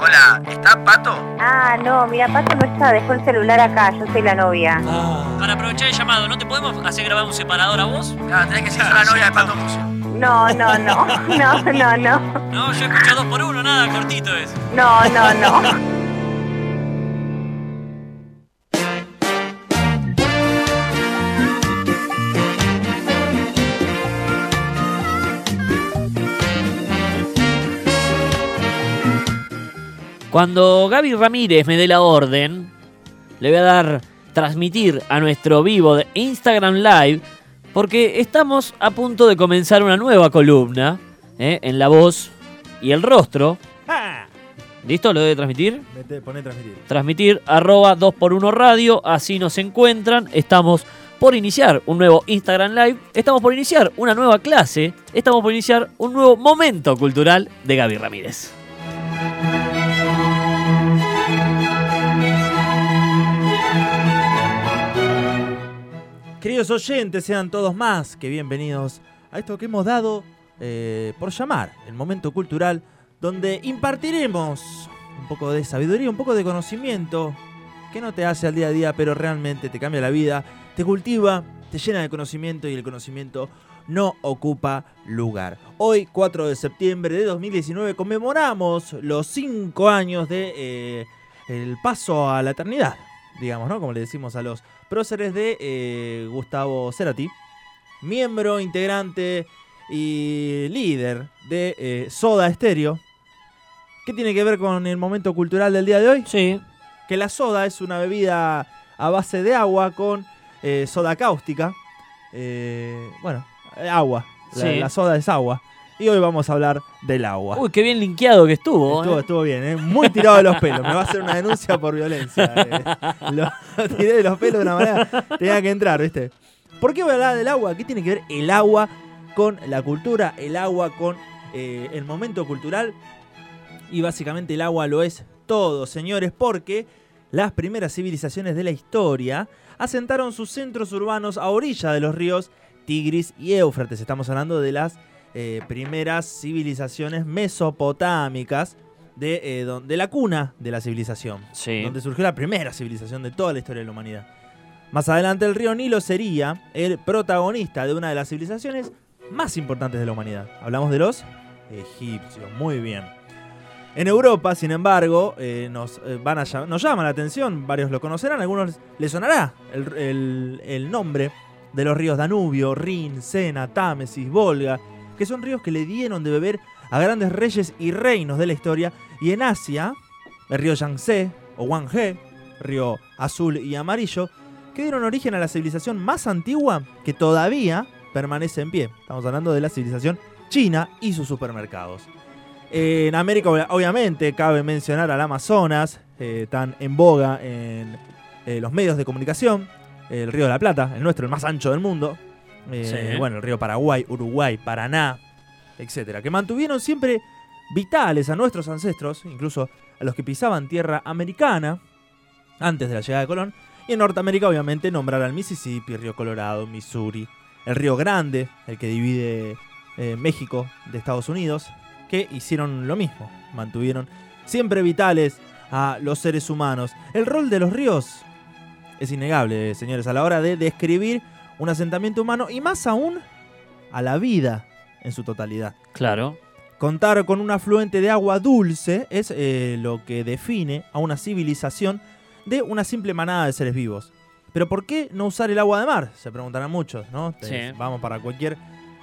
Hola, ¿está Pato? Ah, no, mira, Pato no está, dejó el celular acá, yo soy la novia. Para aprovechar el llamado, ¿no te podemos hacer grabar un separador a vos? Ah, tenés que ser la novia de Pato. No, no, no, no, no, no, No, yo escucho dos por uno, nada, cortito es. no, no, no. Cuando Gaby Ramírez me dé la orden, le voy a dar transmitir a nuestro vivo de Instagram Live, porque estamos a punto de comenzar una nueva columna ¿eh? en la voz y el rostro. ¿Listo? ¿Lo debe transmitir? Mete, poné transmitir. Transmitir arroba 2x1 radio, así nos encuentran. Estamos por iniciar un nuevo Instagram Live, estamos por iniciar una nueva clase, estamos por iniciar un nuevo momento cultural de Gaby Ramírez. Queridos oyentes, sean todos más que bienvenidos a esto que hemos dado eh, por llamar el momento cultural, donde impartiremos un poco de sabiduría, un poco de conocimiento que no te hace al día a día, pero realmente te cambia la vida, te cultiva, te llena de conocimiento y el conocimiento no ocupa lugar. Hoy, 4 de septiembre de 2019, conmemoramos los 5 años de eh, el paso a la eternidad, digamos, ¿no? Como le decimos a los próceres de eh, Gustavo Cerati, miembro, integrante y líder de eh, Soda Stereo. ¿Qué tiene que ver con el momento cultural del día de hoy? Sí. Que la soda es una bebida a base de agua con eh, soda cáustica. Eh, bueno, agua. La, Sí. la soda es agua. Y hoy vamos a hablar del agua. Uy, qué bien linkeado que estuvo. Estuvo, ¿eh? estuvo bien, ¿eh? muy tirado de los pelos. Me va a hacer una denuncia por violencia. eh. Lo, lo tiré de los pelos de una manera. Tenía que entrar, ¿viste? ¿Por qué voy a hablar del agua? ¿Qué tiene que ver el agua con la cultura? El agua con eh, el momento cultural. Y básicamente el agua lo es todo, señores, porque las primeras civilizaciones de la historia asentaron sus centros urbanos a orilla de los ríos Tigris y Éufrates. Estamos hablando de las eh, primeras civilizaciones mesopotámicas de, eh, don- de la cuna de la civilización, Sí. donde surgió la primera civilización de toda la historia de la humanidad. Más adelante el río Nilo sería el protagonista de una de las civilizaciones más importantes de la humanidad. Hablamos de los egipcios, muy bien. En Europa, sin embargo, eh, nos, eh, van a nos llama la atención, varios lo conocerán, algunos les sonará el, el- el nombre de los ríos Danubio, Rin, Sena, Támesis, Volga, que son ríos que le dieron de beber a grandes reyes y reinos de la historia. Y en Asia, el río Yangtze o Wanghe, río azul y amarillo, que dieron origen a la civilización más antigua que todavía permanece en pie. Estamos hablando de la civilización china y sus supermercados. En América, obvia- obviamente, cabe mencionar al Amazonas, eh, tan en boga en eh, los medios de comunicación. El río de la Plata, el nuestro, el más ancho del mundo. Eh, Sí. Bueno, el río Paraguay, Uruguay, Paraná, etcétera. Que mantuvieron siempre vitales a nuestros ancestros, incluso a los que pisaban tierra americana antes de la llegada de Colón. Y en Norteamérica, obviamente, nombrar al Mississippi, Río Colorado, Missouri, el Río Grande, el que divide eh, México de Estados Unidos, que hicieron lo mismo, mantuvieron siempre vitales a los seres humanos. El rol de los ríos es innegable, señores, a la hora de describir un asentamiento humano y más aún a la vida en su totalidad. Claro. Contar con un afluente de agua dulce es eh, lo que define a una civilización de una simple manada de seres vivos. Pero ¿por qué no usar el agua de mar? Se preguntarán muchos, ¿no? Sí. Vamos para cualquier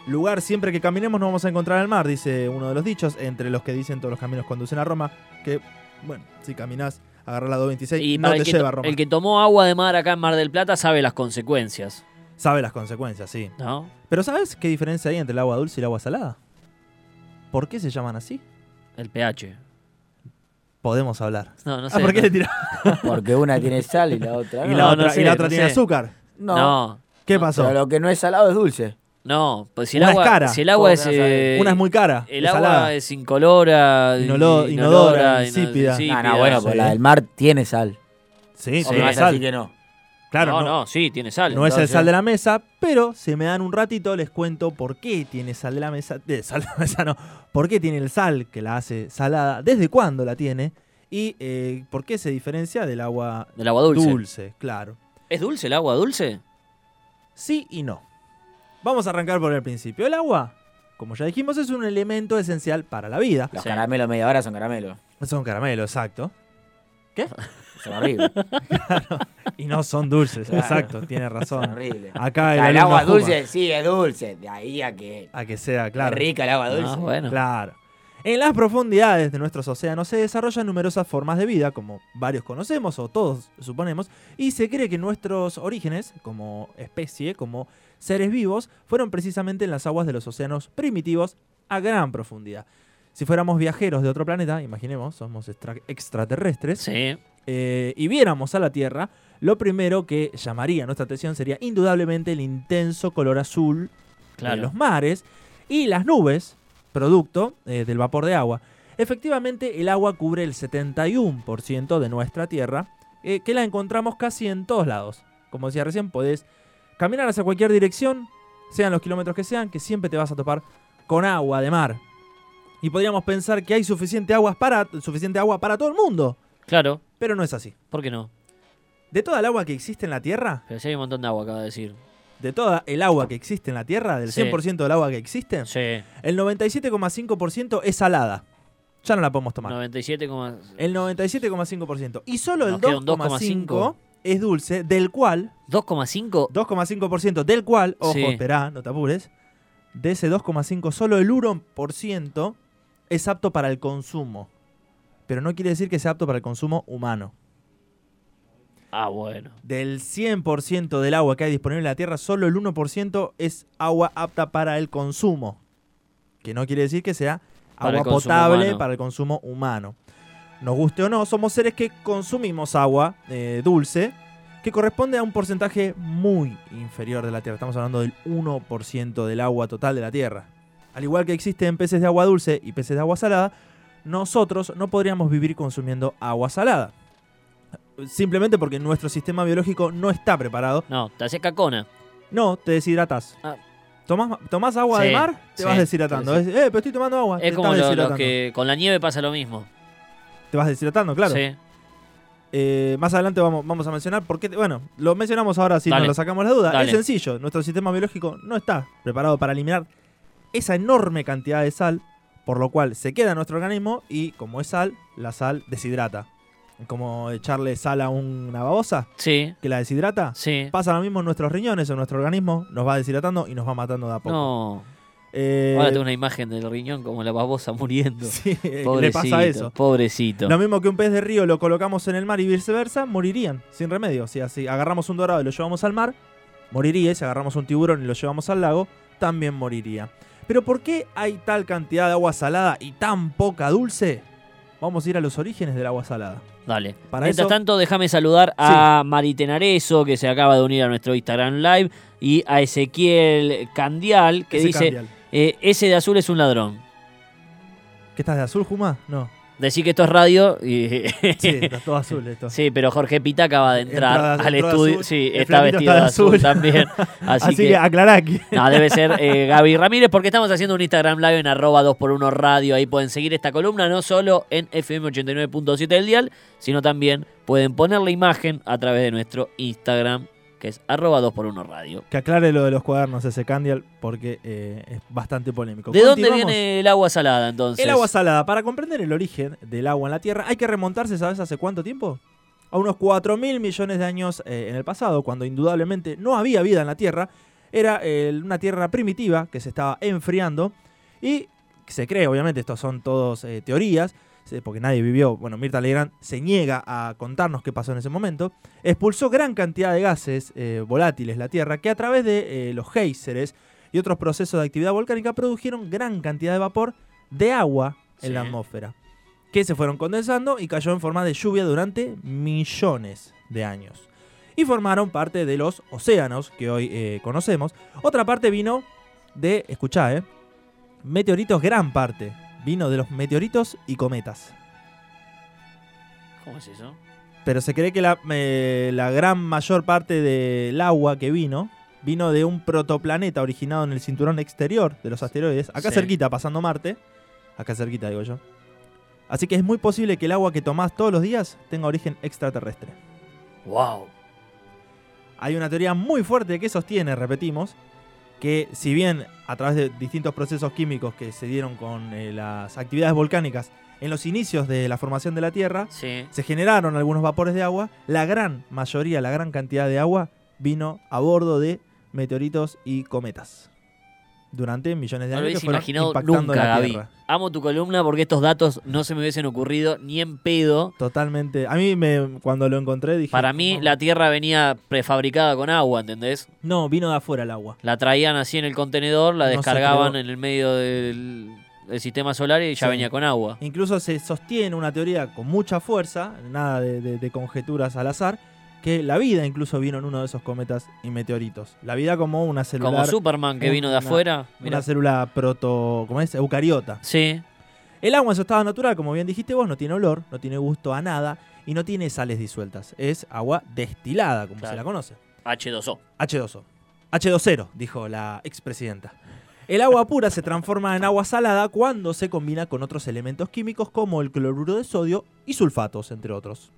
lugar, siempre que caminemos nos vamos a encontrar el mar, dice uno de los dichos, entre los que dicen todos los caminos conducen a Roma, que, bueno, si caminás, agarrás la 226 Y no te que, lleva a Roma. el que tomó agua de mar acá en Mar del Plata sabe las consecuencias, Sabe las consecuencias, sí. ¿no? Pero ¿sabes qué diferencia hay entre el agua dulce y el agua salada? ¿Por qué se llaman así? El pH. Podemos hablar. No, no sé. ah, ¿por qué no- le tirás? Porque una tiene sal y la otra Y la otra, no sé, y la otra no tiene sé. azúcar. No, No, ¿Qué pasó? pero lo que no es salado es dulce. no, pues si el Una es agua, cara. si el agua ¿Cómo es, eh, Una es muy cara. el es agua salada. es incolora, Inolo- inodora, ino- insípida. No, no, bueno, sí. pues la del mar tiene sal. Sí, ¿O sí, me vas a sal. decir que no? Claro, no, no, no, sí, tiene sal. no es el sal de la mesa, pero si me dan un ratito les cuento por qué tiene sal de la mesa. De sal de la mesa no. Por qué tiene el sal que la hace salada, desde cuándo la tiene y eh, por qué se diferencia del agua Del agua dulce. dulce, claro. ¿Es dulce el agua dulce? Sí y no. Vamos a arrancar por el principio. El agua, como ya dijimos, es un elemento esencial para la vida. Los Sí. caramelos media hora son caramelos. Son caramelos, exacto. Son horribles. Y no son dulces, Claro. exacto, tiene razón. horribles. Acá O el, sea, el agua dulce, sí, es dulce. De ahí a que A que sea, es claro. rica el agua dulce. Ah, bueno. Claro. En las profundidades de nuestros océanos se desarrollan numerosas formas de vida, como varios conocemos o todos suponemos, y se cree que nuestros orígenes, como especie, como seres vivos, fueron precisamente en las aguas de los océanos primitivos a gran profundidad. Si fuéramos viajeros de otro planeta, imaginemos, somos extra- extraterrestres, Sí. Eh, y viéramos a la Tierra, lo primero que llamaría nuestra atención sería indudablemente el intenso color azul Claro. de los mares y las nubes, producto eh, del vapor de agua. Efectivamente, el agua cubre el 71% de nuestra Tierra, eh, que la encontramos casi en todos lados. Como decía recién, podés caminar hacia cualquier dirección, sean los kilómetros que sean, que siempre te vas a topar con agua de mar. Y podríamos pensar que hay suficiente, para, suficiente agua para todo el mundo, Claro. pero no es así. ¿Por qué no? De toda el agua que existe en la Tierra, Pero sí hay un montón de agua, acaba de decir. de toda el agua que existe en la Tierra, del Sí. 100% del agua que existe, Sí. el 97,5% es salada. Ya no la podemos tomar. 97, El 97,5%. Y solo el Nos queda un 2,5% es dulce, del cual, 2,5. 2,5% del cual, ojo, Sí. esperá, no te apures, de ese 2,5, solo el 1% es apto para el consumo. Pero no quiere decir que sea apto para el consumo humano. Ah, bueno. Del 100% del agua que hay disponible en la Tierra, solo el 1% es agua apta para el consumo. Que no quiere decir que sea Para agua potable humano. para el consumo humano. Nos guste o no, somos seres que consumimos agua eh, dulce, que corresponde a un porcentaje muy inferior de la Tierra. Estamos hablando del 1% del agua total de la Tierra. Al igual que existen peces de agua dulce y peces de agua salada, nosotros no podríamos vivir consumiendo agua salada. Simplemente porque nuestro sistema biológico no está preparado. No, te haces cacona. No, te deshidratas. Ah. Tomás, tomás agua Sí, de mar, te sí, vas deshidratando. sí, eh, pero estoy tomando agua. te Es como lo- que con la nieve pasa lo mismo. Te vas deshidratando, claro. Sí. Eh, más adelante vamos, vamos a mencionar por qué. Bueno, lo mencionamos ahora si nos lo sacamos la duda. Dale. Es sencillo. Nuestro sistema biológico no está preparado para eliminar esa enorme cantidad de sal, por lo cual se queda en nuestro organismo y, como es sal, la sal deshidrata. Como echarle sal a una babosa que la deshidrata. Sí. Pasa lo mismo en nuestros riñones, en nuestro organismo, nos va deshidratando y nos va matando de a poco. No. Eh, Ahora tengo una imagen del riñón como la babosa muriendo. sí, Pobrecito. le pasa eso. Pobrecito. Lo mismo que un pez de río lo colocamos en el mar y viceversa, morirían sin remedio. O sea, si agarramos un dorado y lo llevamos al mar, moriría. Si agarramos un tiburón y lo llevamos al lago, también moriría. Pero ¿por qué hay tal cantidad de agua salada y tan poca dulce? Vamos a ir a los orígenes del agua salada. Dale. Para Mientras eso- tanto, déjame saludar a Maritenareso, que se acaba de unir a nuestro Instagram Live, y a Ezequiel Candial, que Ese dice, Candial. eh, ese de azul es un ladrón. ¿Qué estás de azul, Juma? No. Decir que esto es radio y... Sí, está todo azul esto. Sí, pero Jorge Pita acaba de entrar Entra- al estudio. azul. Sí, está vestido de azul, azul. también. Así, Así, que, que, aclará aquí. no, debe ser eh, Gaby Ramírez, porque estamos haciendo un Instagram Live en arroba 2x1 radio. Ahí pueden seguir esta columna, no solo en FM 89.7 del dial, sino también pueden poner la imagen a través de nuestro Instagram, que es arroba 2x1 radio. Que aclare lo de los cuadernos ese Candial, porque eh, es bastante polémico. ¿De dónde viene el agua salada entonces? El agua salada. Para comprender el origen del agua en la Tierra, hay que remontarse, ¿sabes hace cuánto tiempo? A unos 4 mil millones de años eh, en el pasado, cuando indudablemente no había vida en la Tierra. Era eh, una Tierra primitiva que se estaba enfriando y se cree, obviamente, estos son todos eh, teorías, porque nadie vivió, bueno, Mirta Legrand se niega a contarnos qué pasó en ese momento, expulsó gran cantidad de gases eh, volátiles la Tierra que a través de eh, los géiseres y otros procesos de actividad volcánica produjeron gran cantidad de vapor de agua en la atmósfera, que se fueron condensando y cayó en forma de lluvia durante millones de años. Y formaron parte de los océanos que hoy eh, conocemos. Otra parte vino de, escuchá, eh, meteoritos, gran parte, vino de los meteoritos y cometas. ¿Cómo es eso? pero se cree que la, eh, la gran mayor parte del agua que vino vino de un protoplaneta originado en el cinturón exterior de los asteroides, acá Sí. cerquita, pasando Marte. Acá cerquita, digo yo. Así que es muy posible que el agua que tomás todos los días tenga origen extraterrestre. Wow. Hay una teoría muy fuerte que sostiene, repetimos, que si bien a través de distintos procesos químicos que se dieron con eh, las actividades volcánicas en los inicios de la formación de la Tierra, Sí. se generaron algunos vapores de agua, la gran mayoría, la gran cantidad de agua vino a bordo de meteoritos y cometas. Durante millones de No lo años que imaginado impactando nunca, la. Amo tu columna porque estos datos no se me hubiesen ocurrido ni en pedo. Totalmente. A mí me, cuando lo encontré dije... Para mí, la Tierra venía prefabricada con agua, ¿entendés? No, vino de afuera el agua. La traían así en el contenedor, la No descargaban en el medio del, del sistema solar y ya Sí. venía con agua. Incluso se sostiene una teoría con mucha fuerza, nada de, de- de conjeturas al azar, que la vida incluso vino en uno de esos cometas y meteoritos. La vida como una célula... Como Superman que vino de afuera. mirá. Una célula proto... ¿Cómo es? Eucariota. Sí, El agua en su estado natural, como bien dijiste vos, no tiene olor, no tiene gusto a nada y no tiene sales disueltas. Es agua destilada, como Claro. se la conoce. H2O. H2O. H2O, dijo la expresidenta. El agua pura se transforma en agua salada cuando se combina con otros elementos químicos como el cloruro de sodio y sulfatos, entre otros.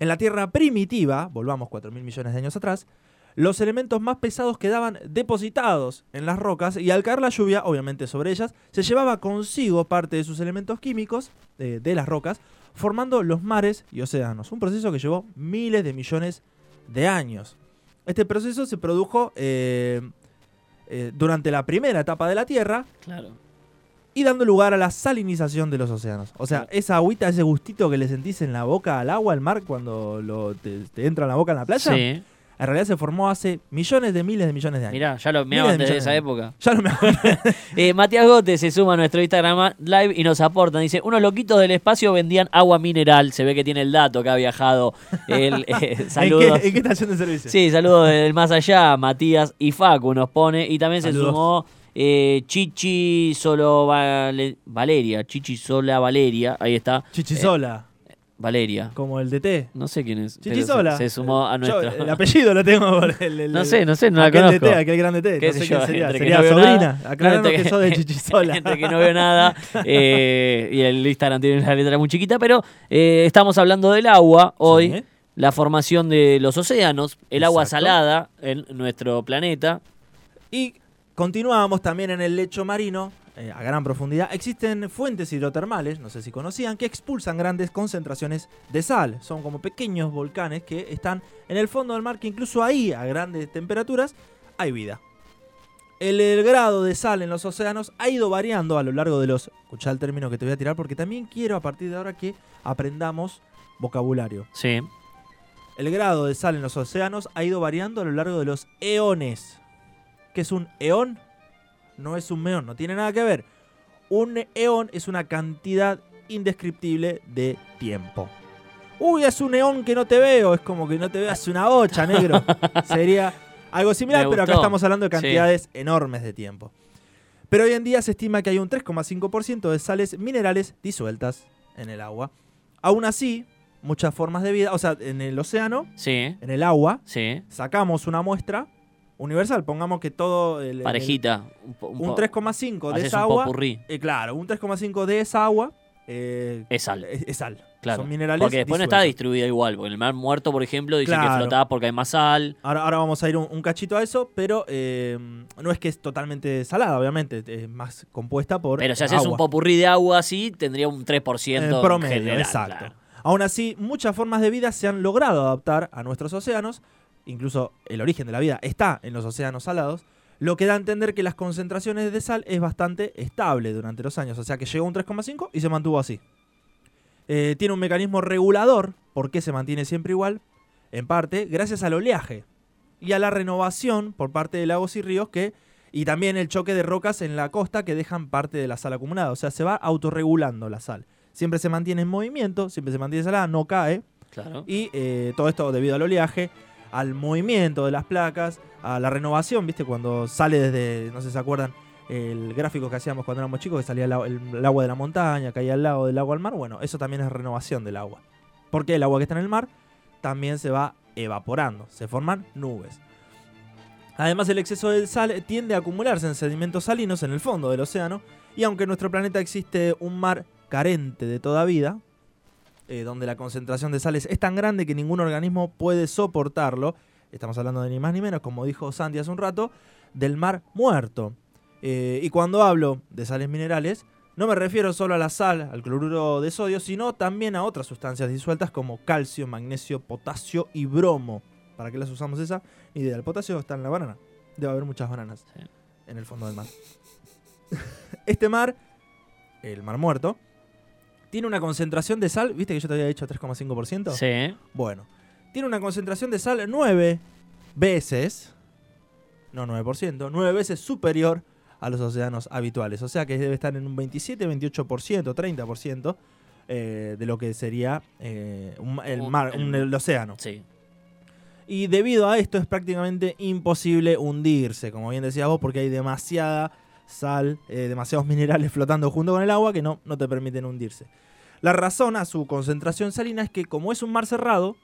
En la Tierra primitiva, volvamos 4.000 millones de años atrás, los elementos más pesados quedaban depositados en las rocas y al caer la lluvia, obviamente sobre ellas, se llevaba consigo parte de sus elementos químicos eh, de las rocas, formando los mares y océanos. Un proceso que llevó miles de millones de años. Este proceso se produjo eh, eh, durante la primera etapa de la Tierra Claro. Y dando lugar a la salinización de los océanos. O sea, esa agüita, ese gustito que le sentís en la boca al agua, al mar, cuando lo- te, te entra en la boca en la playa, Sí. En realidad se formó hace millones de miles de millones de años. Mirá, ya lo meaban de desde millones esa de época. Ya no me Eh, Matías Gote se suma a nuestro Instagram Live y nos aporta. Dice, unos loquitos del espacio vendían agua mineral. Se ve que tiene el dato que ha viajado. El, eh, ¿En saludos. qué, en qué estación de servicio? Sí, saludos del más allá. Matías y Facu nos pone. Y también se sumó eh, Chichi Solo Vale- Valeria. Chichi Sola Valeria. Ahí está. Chichisola, Valeria. como el DT. No sé quién es. Chichisola. Se, se sumó a Yo, nuestro. el apellido lo tengo por el, el- No sé, no sé, no la conozco. DT, aquel gran DT. qué No sé yo, quién sería. que Sería no sobrina. nada. Entre que sos de Chichisola. entre que no veo nada eh, y el Instagram tiene una letra muy chiquita, pero eh, estamos hablando del agua hoy, Sí. la formación de los océanos, el agua salada en nuestro planeta. Y continuamos también en el lecho marino, eh, a gran profundidad. Existen fuentes hidrotermales, no sé si conocían, que expulsan grandes concentraciones de sal. Son como pequeños volcanes que están en el fondo del mar, que incluso ahí, a grandes temperaturas, hay vida. El, el grado de sal en los océanos ha ido variando a lo largo de los... Escuchá el término que te voy a tirar porque también quiero a partir de ahora que aprendamos vocabulario. Sí. El grado de sal en los océanos ha ido variando a lo largo de los eones. ¿Qué es un eón? No es un meón, no tiene nada que ver. Un eón es una cantidad indescriptible de tiempo. Uy, es un eón que no te veo, es como que no te veas una bocha, negro. Sería algo similar, pero acá estamos hablando de Sí. cantidades enormes de tiempo. Pero hoy en día se estima que hay un 3,5% de sales minerales disueltas en el agua. Aún así, muchas formas de vida, o sea, en el océano, Sí, en el agua, sí. sacamos una muestra universal, pongamos que todo el, Parejita. Un, po- un un po- 3,5 de haces esa agua, eh, claro, un 3,5 de esa agua eh, Es sal. es, es sal. Claro. Son minerales Porque después no está distribuida igual. Porque en el mar muerto, por ejemplo, dicen que flotaba porque hay más sal. Ahora, ahora vamos a ir un, un cachito a eso, pero eh, no es que es totalmente salada, obviamente, es más compuesta por Pero si haces un popurrí de agua así, tendría un 3% En en promedio, general, exacto. claro. Aún así, muchas formas de vida se han logrado adaptar a nuestros océanos, incluso el origen de la vida está en los océanos salados, lo que da a entender que las concentraciones de sal es bastante estable durante los años, o sea que llegó a un 3,5 y se mantuvo así. Eh, tiene un mecanismo regulador, ¿por qué se mantiene siempre igual? En parte, gracias al oleaje y a la renovación por parte de lagos y ríos que y también el choque de rocas en la costa que dejan parte de la sal acumulada, o sea, se va autorregulando la sal. Siempre se mantiene en movimiento, siempre se mantiene salada, no cae, Claro. y eh, todo esto debido al oleaje, al movimiento de las placas, a la renovación, ¿viste? Cuando sale desde, no sé si se acuerdan, el gráfico que hacíamos cuando éramos chicos, que salía el, agua- de la montaña, caía al lado del agua al mar. Bueno, eso también es renovación del agua. Porque el agua que está en el mar también se va evaporando, se forman nubes. Además, el exceso de sal tiende a acumularse en sedimentos salinos en el fondo del océano, y aunque en nuestro planeta existe un mar carente de toda vida, eh, donde la concentración de sales es tan grande que ningún organismo puede soportarlo, estamos hablando de ni más ni menos, como dijo Sandy hace un rato, del mar muerto. Eh, y cuando hablo de sales minerales, no me refiero solo a la sal, al cloruro de sodio, sino también a otras sustancias disueltas como calcio, magnesio, potasio y bromo. ¿Para qué las usamos esa? Ni idea. El potasio está en la banana. Debe haber muchas bananas en el fondo del mar. este mar, el mar muerto, tiene una concentración de sal, ¿viste que yo te había dicho 3,5%? Sí. Bueno, tiene una concentración de sal 9 veces, no 9%, 9 veces superior a los océanos habituales. O sea que debe estar en un 27, 28%, 30% eh, de lo que sería eh, un- el mar, un- el océano. Sí. Y debido a esto es prácticamente imposible hundirse, como bien decías vos, porque hay demasiada sal, eh, demasiados minerales flotando junto con el agua que no, no te permiten hundirse. La razón a su concentración salina es que como es un mar cerrado,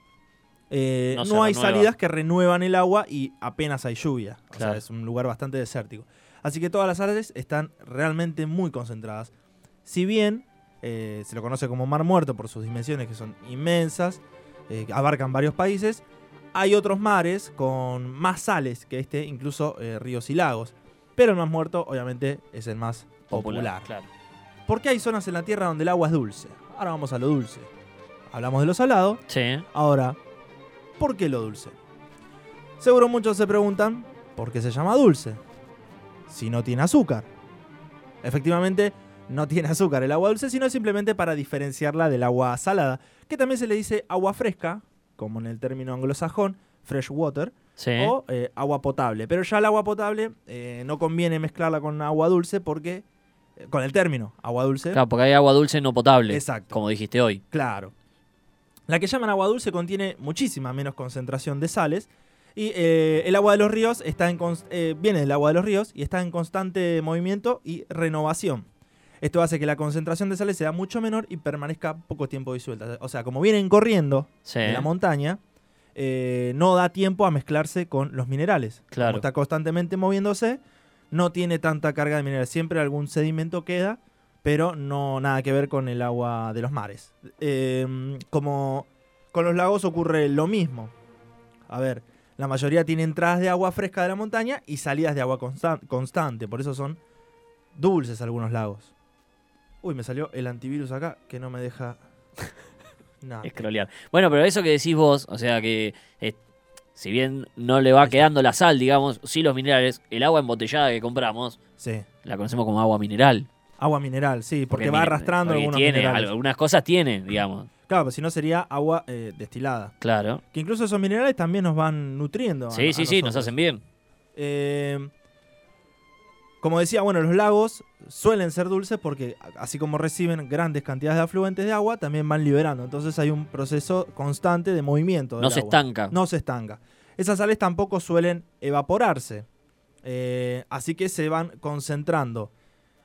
eh, No hay renueva. salidas que renuevan el agua y apenas hay lluvia. O Claro. sea, es un lugar bastante desértico. Así que todas las sales están realmente muy concentradas. Si bien eh, se lo conoce como mar muerto por sus dimensiones que son inmensas, eh, abarcan varios países, hay otros mares con más sales que este, incluso ríos y lagos. Pero el mar muerto, obviamente, es el más popular. Claro. ¿Por qué hay zonas en la Tierra donde el agua es dulce? Ahora vamos a lo dulce. Hablamos de lo salado, Sí. ahora, ¿por qué lo dulce? Seguro muchos se preguntan, ¿por qué se llama dulce? Si no tiene azúcar. Efectivamente, no tiene azúcar el agua dulce, sino simplemente para diferenciarla del agua salada, que también se le dice agua fresca, como en el término anglosajón, fresh water, Sí. o eh, agua potable. Pero ya el agua potable eh, no conviene mezclarla con agua dulce porque, eh, con el término agua dulce, Claro, porque hay agua dulce no potable. Exacto. Como dijiste hoy. Claro. La que llaman agua dulce contiene muchísima menos concentración de sales. Y el agua de los ríos está en viene del agua de los ríos y está en constante movimiento y renovación. Esto hace que la concentración de sales sea mucho menor y permanezca poco tiempo disuelta. O sea, como vienen corriendo Sí. de la montaña, eh, no da tiempo a mezclarse con los minerales. Claro. Como está constantemente moviéndose, no tiene tanta carga de minerales. Siempre algún sedimento queda, pero no nada que ver con el agua de los mares. Eh, como con los lagos ocurre lo mismo. A ver, la mayoría tiene entradas de agua fresca de la montaña y salidas de agua constan- constante. Por eso son dulces algunos lagos. Uy, me salió el antivirus acá que no me deja nada. Escrolear. Bueno, pero eso que decís vos, o sea que eh, si bien no le va quedando la sal, digamos, sí los minerales, el agua embotellada que compramos Sí. la conocemos como agua mineral. Agua mineral, sí, porque, va arrastrando porque algunos tiene, minerales. Algunas cosas tiene, digamos. Claro, pues si no sería agua eh, destilada. Claro. Que incluso esos minerales también nos van nutriendo. a- Sí, a sí, sí, nos hacen bien. Eh, como decía, bueno, los lagos suelen ser dulces porque así como reciben grandes cantidades de afluentes de agua, también van liberando. Entonces hay un proceso constante de movimiento. No del se agua. estanca. No se estanca. Esas sales tampoco suelen evaporarse. Eh, así que se van concentrando.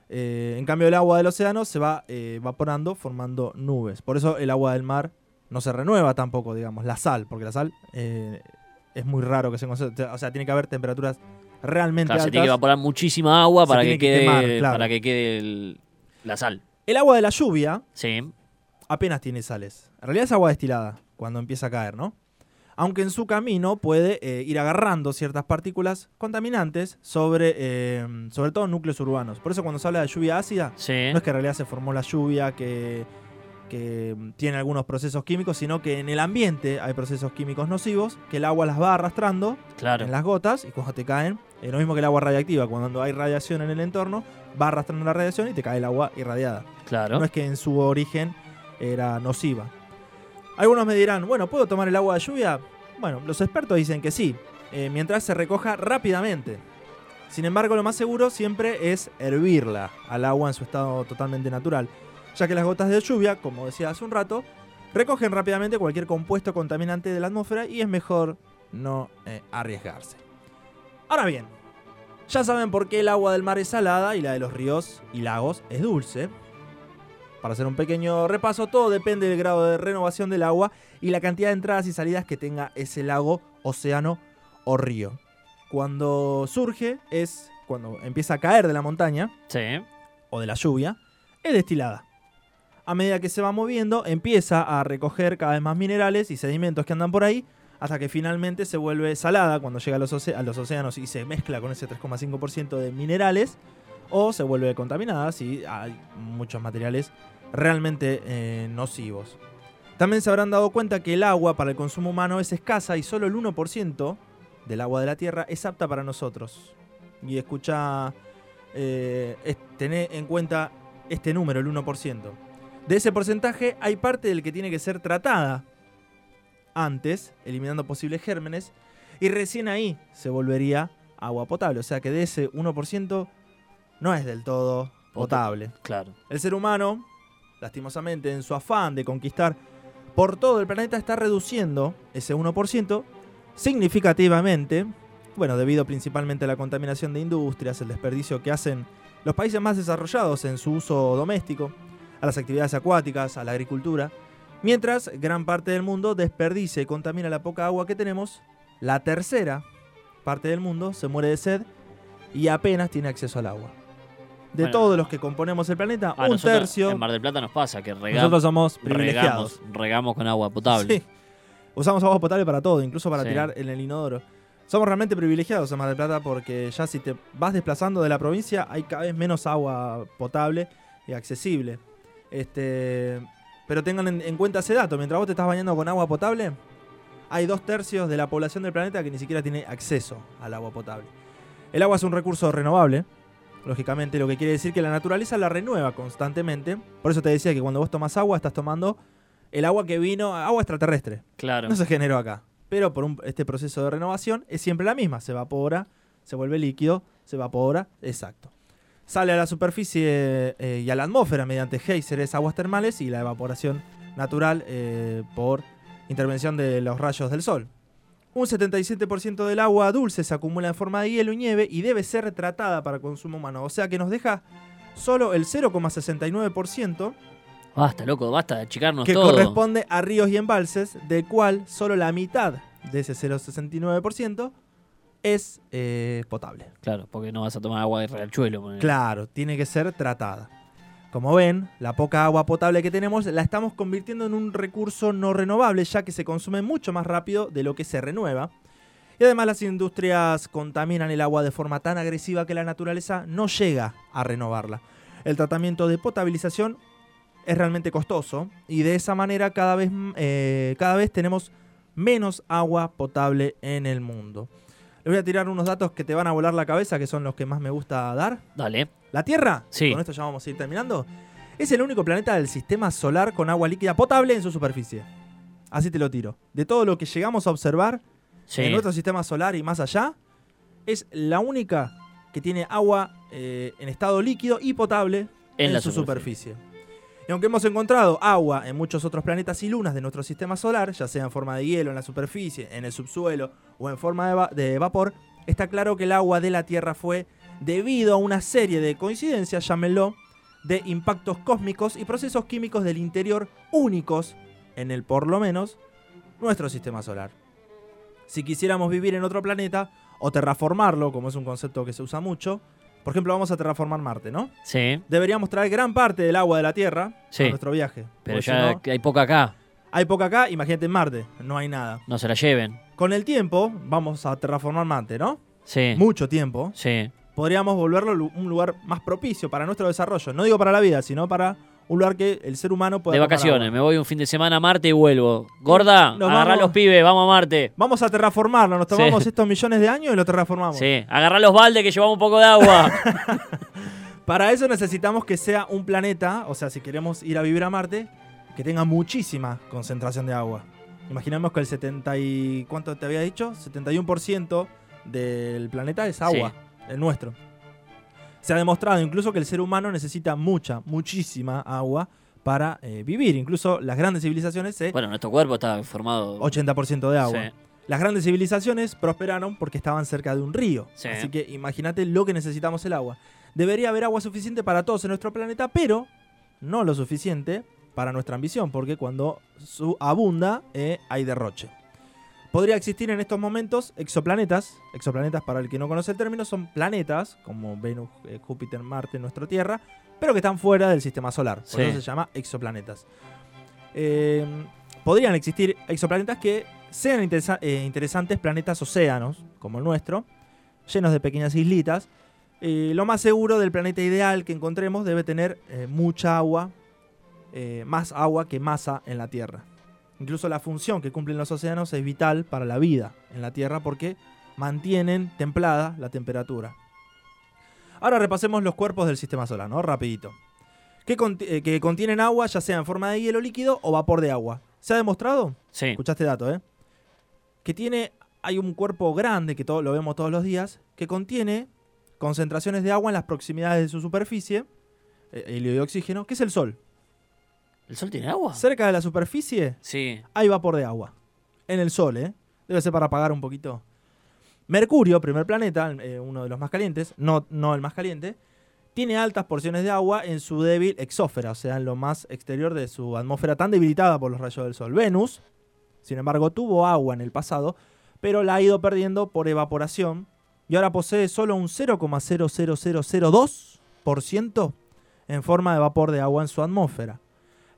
Eh, en cambio, el agua del océano se va eh, evaporando formando nubes. Por eso el agua del mar no se renueva tampoco, digamos, la sal, porque la sal es muy raro que se concentre. O sea, tiene que haber temperaturas realmente Claro, se tiene que evaporar muchísima agua para que, quede, quemar, claro. para que quede el- la sal. El agua de la lluvia Sí. apenas tiene sales. En realidad es agua destilada cuando empieza a caer, ¿no? Aunque en su camino puede eh, ir agarrando ciertas partículas contaminantes sobre, eh, sobre todo núcleos urbanos. Por eso cuando se habla de lluvia ácida, Sí. no es que en realidad se formó la lluvia que, que tiene algunos procesos químicos, sino que en el ambiente hay procesos químicos nocivos que el agua las va arrastrando claro. en las gotas y cuando te caen, es lo mismo que el agua radiactiva, cuando hay radiación en el entorno, va arrastrando la radiación y te cae el agua irradiada. Claro. No es que en su origen era nociva. Algunos me dirán, bueno, ¿puedo tomar el agua de lluvia? Bueno, los expertos dicen que sí, eh, mientras se recoja rápidamente. Sin embargo, lo más seguro siempre es hervirla al agua en su estado totalmente natural, ya que las gotas de lluvia, como decía hace un rato, recogen rápidamente cualquier compuesto contaminante de la atmósfera y es mejor no eh, arriesgarse. Ahora bien, ya saben por qué el agua del mar es salada y la de los ríos y lagos es dulce. para hacer un pequeño repaso, todo depende del grado de renovación del agua y la cantidad de entradas y salidas que tenga ese lago, océano o río. Cuando surge es cuando empieza a caer de la montaña Sí. o de la lluvia, es destilada. A medida que se va moviendo, empieza a recoger cada vez más minerales y sedimentos que andan por ahí, hasta que finalmente se vuelve salada cuando llega a los, océanos y se mezcla con ese 3,5% de minerales, o se vuelve contaminada si hay muchos materiales realmente eh, nocivos. También se habrán dado cuenta que el agua para el consumo humano es escasa y solo el 1% del agua de la Tierra es apta para nosotros. Y escucha, eh, tené en cuenta este número, el 1%. De ese porcentaje hay parte del que tiene que ser tratada antes, eliminando posibles gérmenes, y recién ahí se volvería agua potable. O sea que de ese 1% no es del todo potable. Claro. El ser humano, lastimosamente, en su afán de conquistar por todo el planeta, está reduciendo ese 1% significativamente, bueno, debido principalmente a la contaminación de industrias, el desperdicio que hacen los países más desarrollados en su uso doméstico, a las actividades acuáticas, a la agricultura, mientras gran parte del mundo desperdicia y contamina la poca agua que tenemos, la tercera parte del mundo se muere de sed y apenas tiene acceso al agua. De Bueno, todos los que componemos el planeta, A un nosotros tercio, En Mar del Plata nos pasa que regamos, nosotros somos privilegiados. regamos, regamos con agua potable. Sí. Usamos agua potable para todo, incluso para Sí. tirar en el inodoro. Somos realmente privilegiados en Mar del Plata porque ya si te vas desplazando de la provincia hay cada vez menos agua potable y accesible. Este, pero tengan en, en cuenta ese dato, mientras vos te estás bañando con agua potable, hay dos tercios de la población del planeta que ni siquiera tiene acceso al agua potable. El agua es un recurso renovable, lógicamente, lo que quiere decir que la naturaleza la renueva constantemente. Por eso te decía que cuando vos tomas agua estás tomando el agua que vino, agua extraterrestre. Claro. No se generó acá. Pero por un- este proceso de renovación es siempre la misma. Se evapora, se vuelve líquido, se evapora, exacto. Sale a la superficie eh, y a la atmósfera mediante géiseres, aguas termales y la evaporación natural eh, por intervención de los rayos del sol. Un 77% del agua dulce se acumula en forma de hielo y nieve y debe ser tratada para consumo humano. O sea que nos deja solo el 0,69% Basta, loco, basta de achicarnos que todo. corresponde a ríos y embalses, del cual solo la mitad de ese 0,69% es eh, potable. Claro, porque no vas a tomar agua de riachuelo. ponele. Claro, tiene que ser tratada. Como ven, la poca agua potable que tenemos la estamos convirtiendo en un recurso no renovable, ya que se consume mucho más rápido de lo que se renueva. Y además las industrias contaminan el agua de forma tan agresiva que la naturaleza no llega a renovarla. El tratamiento de potabilización es realmente costoso y de esa manera cada vez, eh, cada vez tenemos menos agua potable en el mundo. Les voy a tirar unos datos que te van a volar la cabeza, que son los que más me gusta dar. Dale. La Tierra, Sí. con esto ya vamos a ir terminando, es el único planeta del sistema solar con agua líquida potable en su superficie. Así te lo tiro. De todo lo que llegamos a observar Sí. en nuestro sistema solar y más allá, es la única que tiene agua eh, en estado líquido y potable en, la su superficie. Y aunque hemos encontrado agua en muchos otros planetas y lunas de nuestro sistema solar, ya sea en forma de hielo en la superficie, en el subsuelo o en forma de, va- de vapor, está claro que el agua de la Tierra fue debido a una serie de coincidencias, llámenlo, de impactos cósmicos y procesos químicos del interior únicos en el, por lo menos, nuestro sistema solar. Si quisiéramos vivir en otro planeta o terraformarlo, como es un concepto que se usa mucho, por ejemplo, vamos a terraformar Marte, ¿no? Sí, Deberíamos traer gran parte del agua de la Tierra Sí. a nuestro viaje. pero si ya no, hay poca acá. hay poca acá, imagínate en Marte, no hay nada. No se la lleven. Con el tiempo, vamos a terraformar Marte, ¿no? Sí. Mucho tiempo. Sí. Podríamos volverlo un lugar más propicio para nuestro desarrollo. No digo para la vida, sino para un lugar que el ser humano pueda De vacaciones. Me voy un fin de semana a Marte y vuelvo. Gorda, Nos agarrá vamos- los pibes, vamos a Marte. Vamos a terraformarlo, nos Sí. tomamos estos millones de años y lo terraformamos. Sí, agarrá los baldes que llevamos un poco de agua. Para eso necesitamos que sea un planeta, o sea, si queremos ir a vivir a Marte, que tenga muchísima concentración de agua. Imaginemos que el 70 y... ¿Cuánto te había dicho? 71% del planeta es agua, el nuestro. Se ha demostrado incluso que el ser humano necesita mucha, muchísima agua para eh, vivir. Incluso las grandes civilizaciones se... bueno, nuestro cuerpo está formado. 80% de agua. Sí. Las grandes civilizaciones prosperaron porque estaban cerca de un río. Sí. Así que imagínate lo que necesitamos el agua. Debería haber agua suficiente para todos en nuestro planeta, pero no lo suficiente para nuestra ambición, porque cuando abunda eh, hay derroche. Podría existir en estos momentos exoplanetas. Exoplanetas, para el que no conoce el término, son planetas como Venus, eh, Júpiter, Marte, nuestra Tierra, pero que están fuera del sistema solar. Por Sí. eso se llama exoplanetas. Eh, podrían existir exoplanetas que sean interesa- eh, interesantes planetas océanos, como el nuestro, llenos de pequeñas islitas. Eh, lo más seguro del planeta ideal que encontremos debe tener mucha agua, más agua que masa en la Tierra. Incluso la función que cumplen los océanos es vital para la vida en la Tierra porque mantienen templada la temperatura. Ahora repasemos los cuerpos del sistema solar, ¿no? Rapidito. Que, eh, que contienen agua, ya sea en forma de hielo líquido o vapor de agua. ¿Se ha demostrado? Sí. Escuchaste dato, ¿eh? Que tiene, hay un cuerpo grande, que todo, lo vemos todos los días, que contiene concentraciones de agua en las proximidades de su superficie, eh, helio y oxígeno, que es el Sol. ¿El sol tiene agua? Cerca de la superficie Sí. hay vapor de agua. En el Sol, ¿eh? Debe ser para apagar un poquito. Mercurio, primer planeta, eh, uno de los más calientes, no, no el más caliente, tiene altas porciones de agua en su débil exósfera, o sea, en lo más exterior de su atmósfera tan debilitada por los rayos del Sol. Venus, sin embargo, tuvo agua en el pasado, pero la ha ido perdiendo por evaporación y ahora posee solo un 0,00002% en forma de vapor de agua en su atmósfera.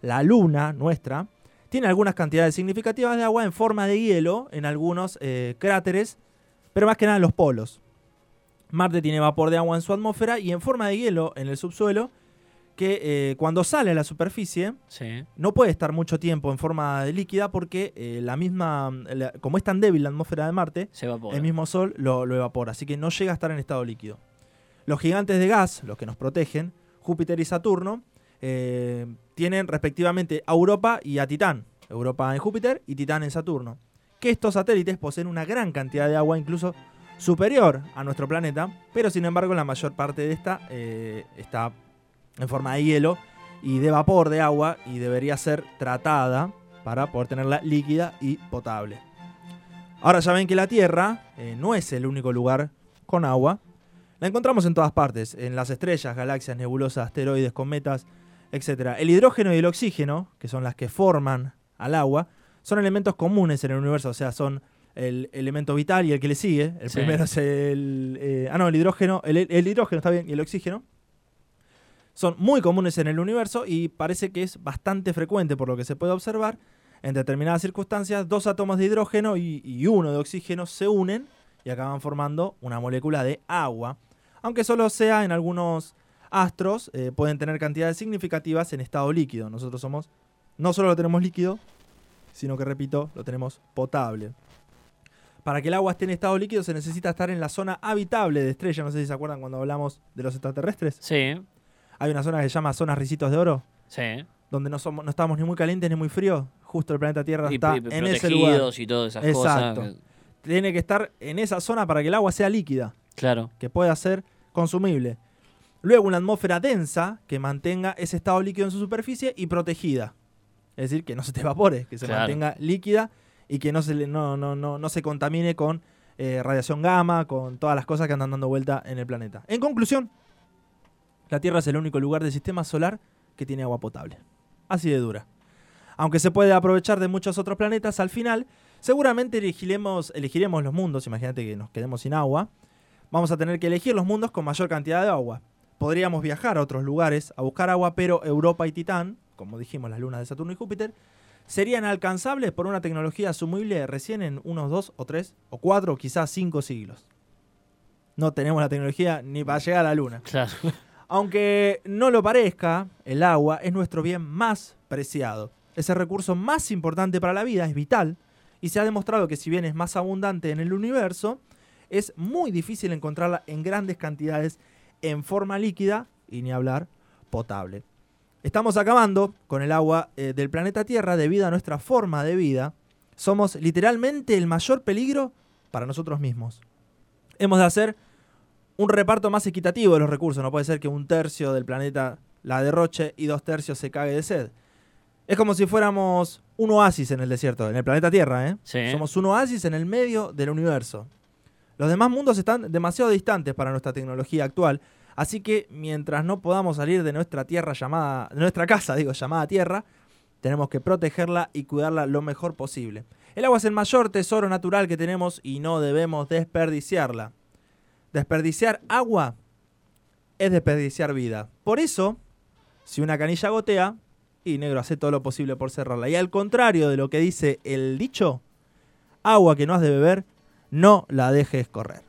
La Luna, nuestra, tiene algunas cantidades significativas de agua en forma de hielo en algunos eh, cráteres, pero más que nada en los polos. Marte tiene vapor de agua en su atmósfera y en forma de hielo en el subsuelo, que eh, cuando sale a la superficie Sí. no puede estar mucho tiempo en forma de líquida porque eh, la misma, la- como es tan débil la atmósfera de Marte, Se el mismo Sol lo, lo evapora, así que no llega a estar en estado líquido. Los gigantes de gas, los que nos protegen, Júpiter y Saturno, eh, tienen respectivamente a Europa y a Titán. Europa en Júpiter y Titán en Saturno. Que estos satélites poseen una gran cantidad de agua, incluso superior a nuestro planeta, pero sin embargo la mayor parte de esta eh, está en forma de hielo y de vapor de agua y debería ser tratada para poder tenerla líquida y potable. Ahora ya ven que la Tierra eh, no es el único lugar con agua. La encontramos en todas partes, en las estrellas, galaxias, nebulosas, asteroides, cometas, etc. El hidrógeno y el oxígeno, que son las que forman al agua, son elementos comunes en el universo, o sea, son el elemento vital y el que le sigue. El Sí. primero es el... eh, ah, no, el hidrógeno. El, el hidrógeno está bien y el oxígeno. Son muy comunes en el universo y parece que es bastante frecuente por lo que se puede observar. En determinadas circunstancias, dos átomos de hidrógeno y, y uno de oxígeno se unen y acaban formando una molécula de agua. Aunque solo sea en algunos astros, eh, pueden tener cantidades significativas en estado líquido. Nosotros somos, no solo lo tenemos líquido, sino que, repito, lo tenemos potable. Para que el agua esté en estado líquido se necesita estar en la zona habitable de estrella. No sé si se acuerdan cuando hablamos de los extraterrestres. Sí. Hay una zona que se llama zona Ricitos de Oro, Sí. donde no, somos, no estamos ni muy calientes ni muy fríos. Justo el planeta Tierra Y, está y en ese lugar. y todas esas Exacto. cosas. Tiene que estar en esa zona para que el agua sea líquida. Claro. que pueda ser consumible. Luego una atmósfera densa que mantenga ese estado líquido en su superficie y protegida. Es decir, que no se te evapore, que se Claro. mantenga líquida y que no se, le- no, no, no, no se contamine con eh, radiación gamma, con todas las cosas que andan dando vuelta en el planeta. En conclusión, la Tierra es el único lugar del sistema solar que tiene agua potable. Así de dura. Aunque se puede aprovechar de muchos otros planetas, al final seguramente elegiremos, elegiremos los mundos, imagínate que nos quedemos sin agua, vamos a tener que elegir los mundos con mayor cantidad de agua. Podríamos viajar a otros lugares a buscar agua, pero Europa y Titán, como dijimos las lunas de Saturno y Júpiter, serían alcanzables por una tecnología asumible recién en unos dos o tres o cuatro o quizás cinco siglos. No tenemos la tecnología ni para llegar a la luna. Claro. Aunque no lo parezca, el agua es nuestro bien más preciado. Es el recurso más importante para la vida, es vital, y se ha demostrado que si bien es más abundante en el universo, es muy difícil encontrarla en grandes cantidades en forma líquida y ni hablar potable. Estamos acabando con el agua eh, del planeta Tierra debido a nuestra forma de vida. Somos literalmente el mayor peligro para nosotros mismos. Hemos de hacer un reparto más equitativo de los recursos. No puede ser que un tercio del planeta la derroche y dos tercios se cague de sed. Es como si fuéramos un oasis en el desierto, en el planeta Tierra, ¿eh? Sí. Somos un oasis en el medio del universo. Los demás mundos están demasiado distantes para nuestra tecnología actual, Así que mientras no podamos salir de nuestra tierra llamada, de nuestra casa, digo, llamada tierra, tenemos que protegerla y cuidarla lo mejor posible. El agua es el mayor tesoro natural que tenemos y no debemos desperdiciarla. Desperdiciar agua es desperdiciar vida. Por eso, si una canilla gotea, y negro hace todo lo posible por cerrarla. Y al contrario de lo que dice el dicho, agua que no has de beber, no la dejes correr.